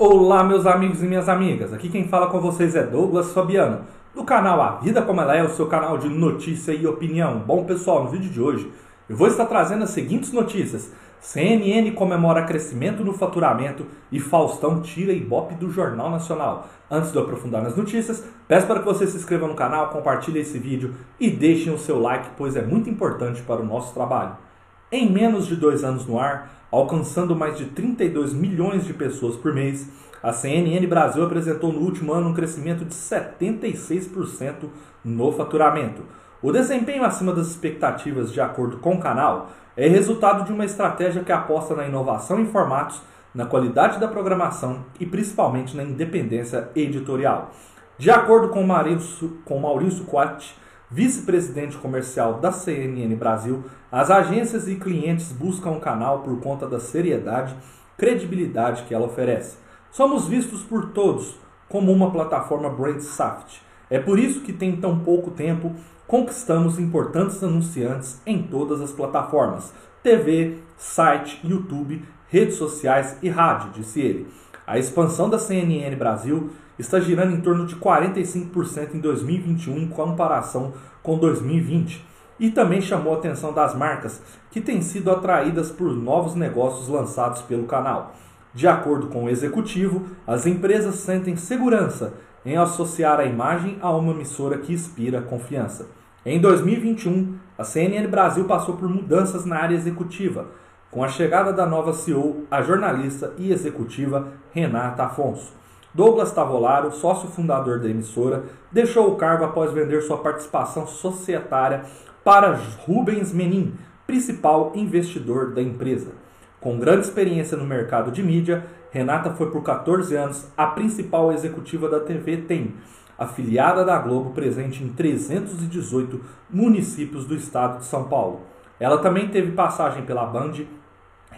Olá, meus amigos e minhas amigas. Aqui quem fala com vocês é Douglas Fabiano, do canal A Vida Como Ela É, o seu canal de notícia e opinião. Bom, pessoal, no vídeo de hoje eu vou estar trazendo as seguintes notícias. CNN comemora crescimento no faturamento e Faustão tira Ibope do Jornal Nacional. Antes de aprofundar nas notícias, peço para que você se inscreva no canal, compartilhe esse vídeo e deixem o seu like, pois é muito importante para o nosso trabalho. Em menos de dois anos no ar, alcançando mais de 32 milhões de pessoas por mês, a CNN Brasil apresentou no último ano um crescimento de 76% no faturamento. O desempenho acima das expectativas, de acordo com o canal, é resultado de uma estratégia que aposta na inovação em formatos, na qualidade da programação e principalmente na independência editorial. De acordo com Maurício, com Maurício vice-presidente comercial da CNN Brasil, as agências e clientes buscam o canal por conta da seriedade, credibilidade que ela oferece. Somos vistos por todos como uma plataforma brand. É por isso que tem tão pouco tempo conquistamos importantes anunciantes em todas as plataformas: TV, site, YouTube, redes sociais e rádio, disse ele. A expansão da CNN Brasil está girando em torno de 45% em 2021 em comparação com 2020 e também chamou a atenção das marcas que têm sido atraídas por novos negócios lançados pelo canal. De acordo com o executivo, as empresas sentem segurança em associar a imagem a uma emissora que inspira confiança. Em 2021, a CNN Brasil passou por mudanças na área executiva, com a chegada da nova CEO, a jornalista e executiva Renata Afonso. Douglas Tavolaro, sócio fundador da emissora, deixou o cargo após vender sua participação societária para Rubens Menin, principal investidor da empresa. Com grande experiência no mercado de mídia, Renata foi por 14 anos a principal executiva da TV Tem, afiliada da Globo, presente em 318 municípios do estado de São Paulo. Ela também teve passagem pela Band,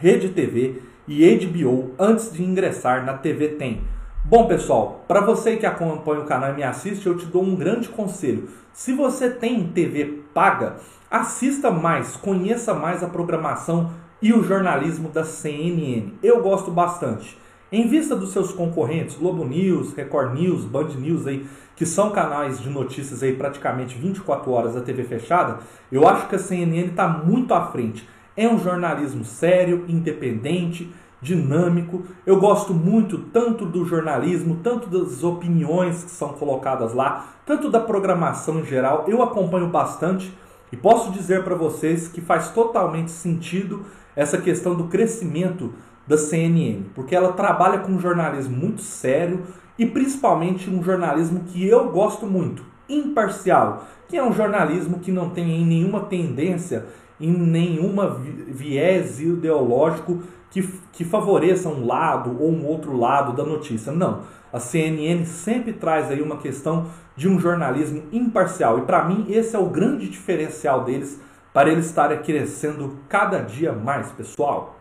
Rede TV e HBO antes de ingressar na TV Tem Bom, pessoal, para você que acompanha o canal e me assiste, eu te dou um grande conselho. Se você tem TV paga, assista mais, conheça mais a programação e o jornalismo da CNN. Eu gosto bastante. Em vista dos seus concorrentes, Globo News, Record News, Band News aí, que são canais de notícias aí praticamente 24 horas da TV fechada, eu acho que a CNN está muito à frente. É um jornalismo sério, independente, dinâmico. Eu gosto muito tanto do jornalismo, tanto das opiniões que são colocadas lá, tanto da programação em geral. Eu acompanho bastante e posso dizer para vocês que faz totalmente sentido essa questão do crescimento da CNN, porque ela trabalha com um jornalismo muito sério e principalmente um jornalismo que eu gosto muito, imparcial, que é um jornalismo que não tem nenhuma tendência em nenhuma viés ideológico que, que favoreça um lado ou um outro lado da notícia. Não. A CNN sempre traz aí uma questão de um jornalismo imparcial. E para mim esse é o grande diferencial deles para eles estarem crescendo cada dia mais, pessoal.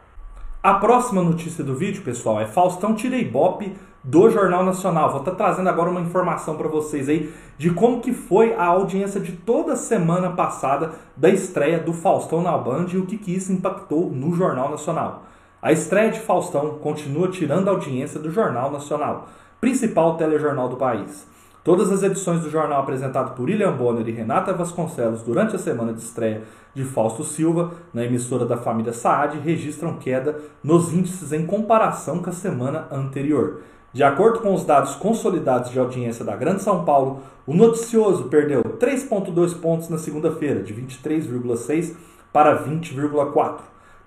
A próxima notícia do vídeo, pessoal, é Faustão tira Ibope do Jornal Nacional. Vou estar tá trazendo agora uma informação para vocês aí de como que foi a audiência de toda semana passada da estreia do Faustão na Band e o que, que isso impactou no Jornal Nacional. A estreia de Faustão continua tirando a audiência do Jornal Nacional, principal telejornal do país. Todas as edições do jornal apresentado por William Bonner e Renata Vasconcelos durante a semana de estreia de Fausto Silva na emissora da família Saad registram queda nos índices em comparação com a semana anterior. De acordo com os dados consolidados de audiência da Grande São Paulo, o noticioso perdeu 3,2 pontos na segunda-feira, de 23,6 para 20,4.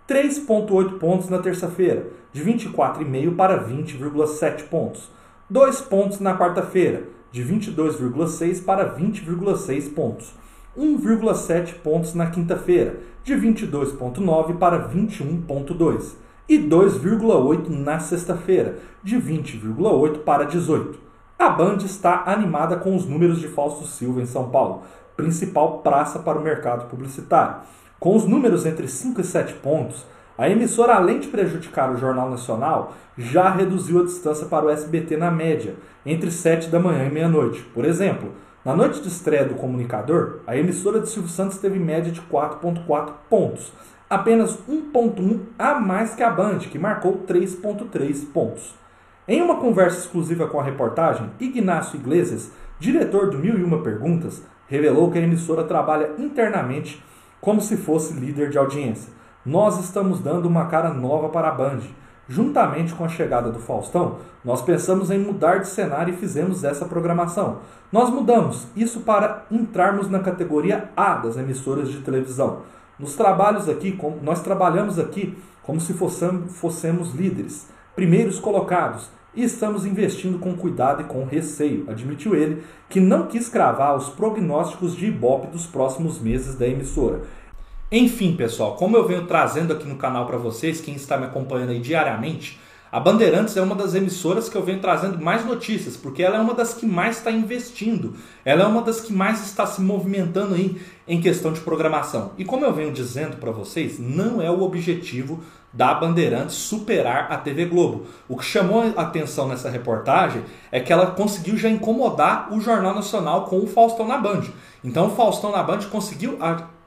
3,8 pontos na terça-feira, de 24,5 para 20,7 pontos. 2 pontos na quarta-feira, de 22,6 para 20,6 pontos. 1,7 pontos na quinta-feira, de 22,9 para 21,2. E 2,8 na sexta-feira, de 20,8 para 18. A Band está animada com os números de Fausto Silva em São Paulo, principal praça para o mercado publicitário. Com os números entre 5 e 7 pontos, a emissora, além de prejudicar o Jornal Nacional, já reduziu a distância para o SBT na média, entre 7 da manhã e meia-noite. Por exemplo, na noite de estreia do comunicador, a emissora de Silvio Santos teve média de 4,4 pontos, apenas 1,1 a mais que a Band, que marcou 3,3 pontos. Em uma conversa exclusiva com a reportagem, Ignacio Iglesias, diretor do Mil e Uma Perguntas, revelou que a emissora trabalha internamente como se fosse líder de audiência. Nós estamos dando uma cara nova para a Band. Juntamente com a chegada do Faustão, nós pensamos em mudar de cenário e fizemos essa programação. Nós mudamos isso para entrarmos na categoria A das emissoras de televisão. Nos trabalhos aqui, nós trabalhamos aqui como se fossemos, líderes, primeiros colocados, e estamos investindo com cuidado e com receio, admitiu ele, que não quis cravar os prognósticos de Ibope dos próximos meses da emissora. Enfim, pessoal, como eu venho trazendo aqui no canal para vocês, quem está me acompanhando aí diariamente, a Bandeirantes é uma das emissoras que eu venho trazendo mais notícias, porque ela é uma das que mais está investindo, ela é uma das que mais está se movimentando aí em questão de programação. E como eu venho dizendo para vocês, não é o objetivo da Bandeirantes superar a TV Globo. O que chamou a atenção nessa reportagem é que ela conseguiu já incomodar o Jornal Nacional com o Faustão na Band. Então o Faustão na Band conseguiu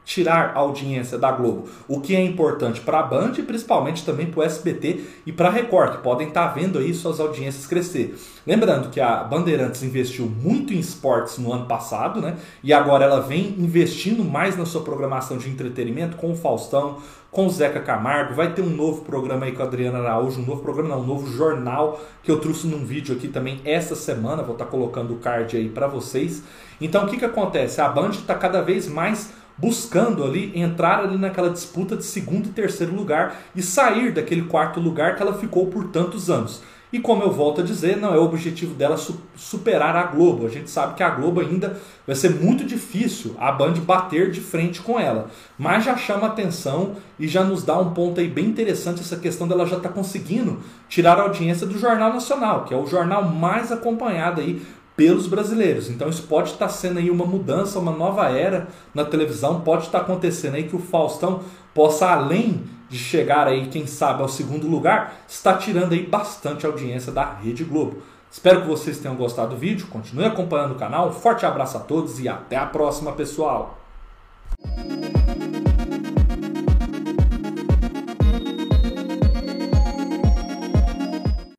tirar a audiência da Globo, o que é importante para a Band e principalmente também para o SBT e para a Record, que podem estar tá vendo aí suas audiências crescer. Lembrando que a Bandeirantes investiu muito em esportes no ano passado, né? E agora ela vem investindo mais na sua programação de entretenimento com o Faustão, com o Zeca Camargo, vai ter um novo programa aí com a Adriana Araújo, um novo programa, não, um novo jornal que eu trouxe num vídeo aqui também essa semana, vou estar tá colocando o card aí para vocês. Então o que que acontece? A Band está cada vez mais buscando ali entrar ali naquela disputa de segundo e terceiro lugar e sair daquele quarto lugar que ela ficou por tantos anos. E como eu volto a dizer, não é o objetivo dela superar a Globo. A gente sabe que a Globo ainda vai ser muito difícil a Band bater de frente com ela. Mas já chama atenção e já nos dá um ponto aí bem interessante essa questão dela já estar tá conseguindo tirar a audiência do Jornal Nacional, que é o jornal mais acompanhado aí pelos brasileiros. Então isso pode estar sendo aí uma mudança, uma nova era na televisão, pode estar acontecendo aí que o Faustão possa além de chegar aí, quem sabe, ao segundo lugar, está tirando aí bastante audiência da Rede Globo. Espero que vocês tenham gostado do vídeo, continue acompanhando o canal, forte abraço a todos e até a próxima, pessoal!